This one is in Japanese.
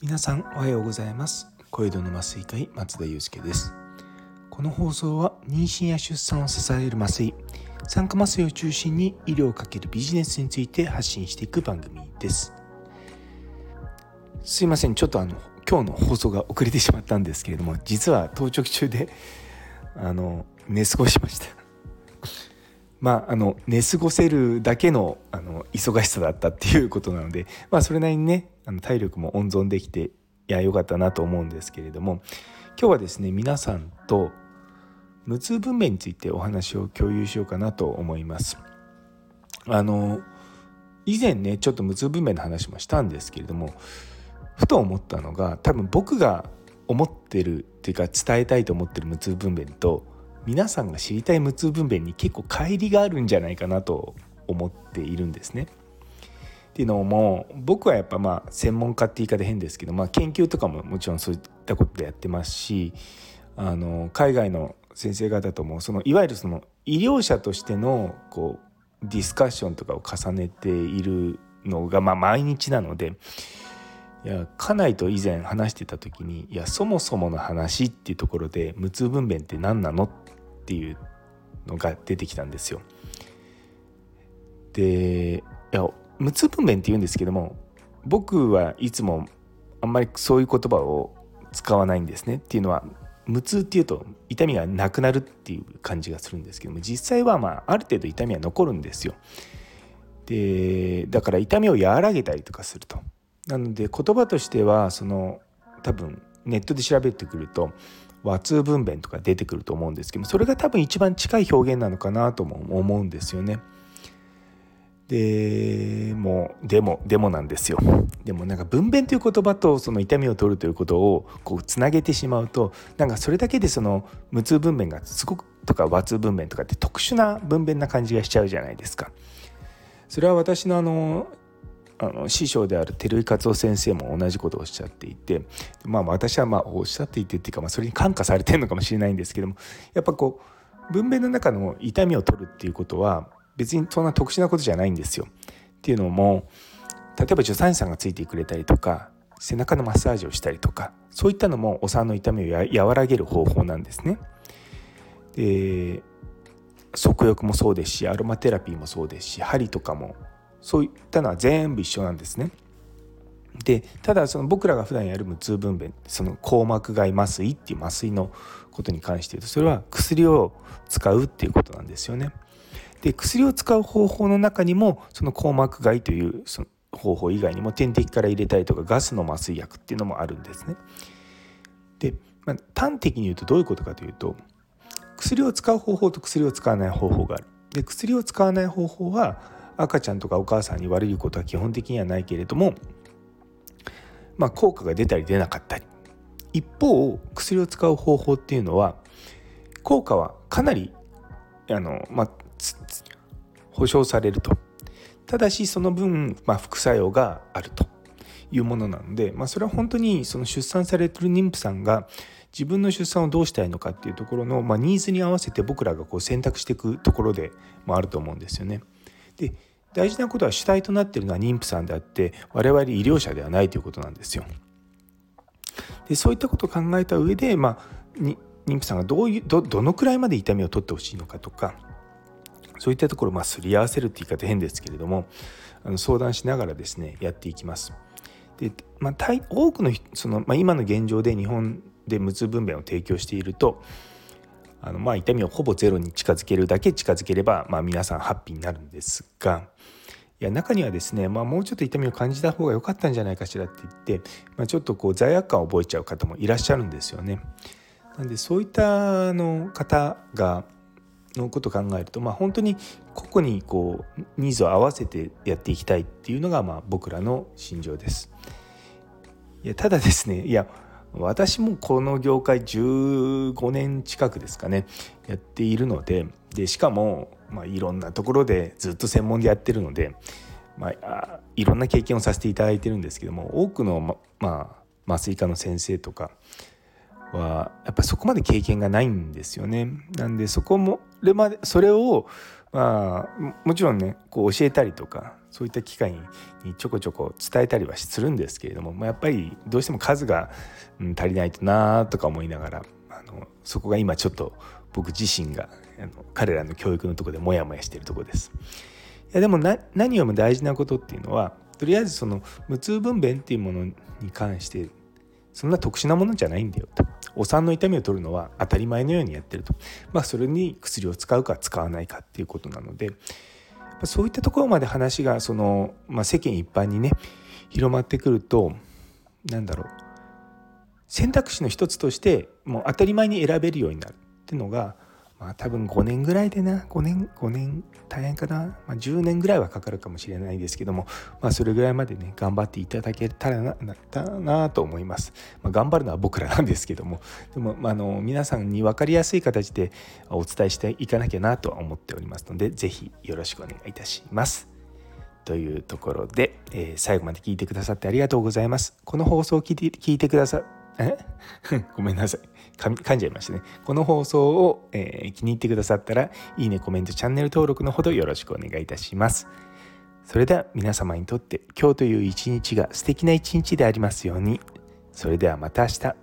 皆さんおはようございます。小江戸の麻酔科医松田祐介です。この放送は妊娠や出産を支える麻酔酸化麻酔を中心に医療をかけるビジネスについて発信していく番組です。すいません。ちょっとあの今日の放送が遅れてしまったんですけれども実は当直中であの寝過ごしました。まああの寝過ごせるだけのあの忙しさだったっていうことなので まあそれなりにねあの体力も温存できていや良かったなと思うんですけれども今日はですね皆さんと無痛分娩についてお話を共有しようかなと思います。あの以前ねちょっと無痛分娩の話もしたんですけれどもふと思ったのが多分僕が思ってるっていうか伝えたいと思ってる無痛分娩と皆さんが知りたい無痛分娩に結構乖離があるんじゃないかなと思っているんですね。っていうのも僕はやっぱまあ専門家って言い方変ですけど、まあ、研究とかももちろんそういったことでやってますしあの海外の先生方ともそのいわゆるその医療者としてのこうディスカッションとかを重ねているのがまあ毎日なのでいや家内と以前話してた時にいやそもそもの話っていうところで無痛分娩って何なのっていうのが出てきたんですよ。でいや無痛分娩って言うんですけども僕はいつもあんまりそういう言葉を使わないんですねっていうのは無痛っていうと痛みがなくなるっていう感じがするんですけども実際はまあある程度痛みは残るんですよ。でだから痛みを和らげたりとかすると。なので言葉としてはその多分ネットで調べてくると和通分娩とか出てくると思うんですけどそれが多分一番近い表現なのかなとも思うんですよね。でもでもでもなんですよでもなんか分娩という言葉とその痛みを取るということをこうつなげてしまうとなんかそれだけでその無痛分娩がすごくとか和通分娩とかって特殊な分娩な感じがしちゃうじゃないですか。それは私のあのあの師匠である照井勝夫先生も同じことをおっしゃっていてまあ私はまあおっしゃっていてっていうか、まあ、それに感化されてるのかもしれないんですけどもやっぱこう分娩の中の痛みを取るっていうことは別にそんな特殊なことじゃないんですよ。っていうのも例えば助産師さんがついてくれたりとか背中のマッサージをしたりとかそういったのもお産の痛みを和らげる方法なんですね。で足浴もそうですしアロマテラピーもそうですし針とかもそういったのは全部一緒なんですね。でただその僕らが普段やる無痛分娩その硬膜外麻酔っていう麻酔のことに関して言うとそれは薬を使うっていうことなんですよね。で薬を使う方法の中にもその硬膜外というその方法以外にも点滴から入れたりとかガスの麻酔薬っていうのもあるんですね。で、まあ、端的に言うとどういうことかというと薬を使う方法と薬を使わない方法がある。で薬を使わない方法は赤ちゃんとかお母さんに悪いことは基本的にはないけれども、まあ、効果が出たり出なかったり一方薬を使う方法っていうのは効果はかなりあの、まあ、保証されるとただしその分、まあ、副作用があるというものなので、まあ、それは本当にその出産されてる妊婦さんが自分の出産をどうしたいのかっていうところの、まあ、ニーズに合わせて僕らがこう選択していくところでもあると思うんですよね。で大事なことは主体となっているのは妊婦さんであって我々医療者ではないということなんですよ。でそういったことを考えた上で、まあ、妊婦さんがどういうどどのくらいまで痛みを取ってほしいのかとかそういったところをまあすり合わせるって言い方変ですけれどもあの相談しながらですねやっていきます。でまあ、多くのその、まあ、今の現状で日本で無痛分娩を提供しているとあのまあ痛みをほぼゼロに近づけるだけ近づければ、まあ、皆さんハッピーになるんですがいや中にはですね、まあ、もうちょっと痛みを感じた方が良かったんじゃないかしらって言って、まあ、ちょっとこう罪悪感を覚えちゃう方もいらっしゃるんですよね。なんでそういったあの方がのことを考えると、まあ、本当に個々にこうニーズを合わせてやっていきたいっていうのがまあ僕らの心情です。いやただですねいや私もこの業界15年近くですかねやっているのででしかも、まあ、いろんなところでずっと専門でやってるので、まあ、いろんな経験をさせていただいてるんですけども多くの、ままあ、麻酔科の先生とかはやっぱそこまで経験がないんですよね。なんでそこもそれをまあもちろんねこう教えたりとかそういった機会にちょこちょこ伝えたりはするんですけれども、まあ、やっぱりどうしても数が、うん、足りないとなとか思いながらあのそこが今ちょっと僕自身があの彼らの教育のとこでモヤモヤしているとこです。いやでも何よりも大事なことっていうのはとりあえずその無痛分娩っていうものに関してそんな特殊なものじゃないんだよとお産の痛みを取るのは当たり前のようにやってるとまあそれに薬を使うか使わないかっていうことなのでそういったところまで話がその、まあ、世間一般にね広まってくると何だろう。選択肢の一つとしてもう当たり前に選べるようになるっていうのがまあ多分5年ぐらいでな5年5年大変かな、まあ、10年ぐらいはかかるかもしれないですけども、まあ、それぐらいまでね頑張っていただけたらなったなと思います、まあ、頑張るのは僕らなんですけども。でも、まあ、の皆さんに分かりやすい形でお伝えしていかなきゃなとは思っておりますので是非よろしくお願いいたします。というところで、えー、最後まで聞いてくださってありがとうございます。この放送を聞いて聞いてくださえ？ごめんなさい。噛んじゃいましたね。この放送を、えー、気に入ってくださったらいいねコメントチャンネル登録のほどよろしくお願いいたします。それでは皆様にとって今日という一日が素敵な一日でありますように。それではまた明日。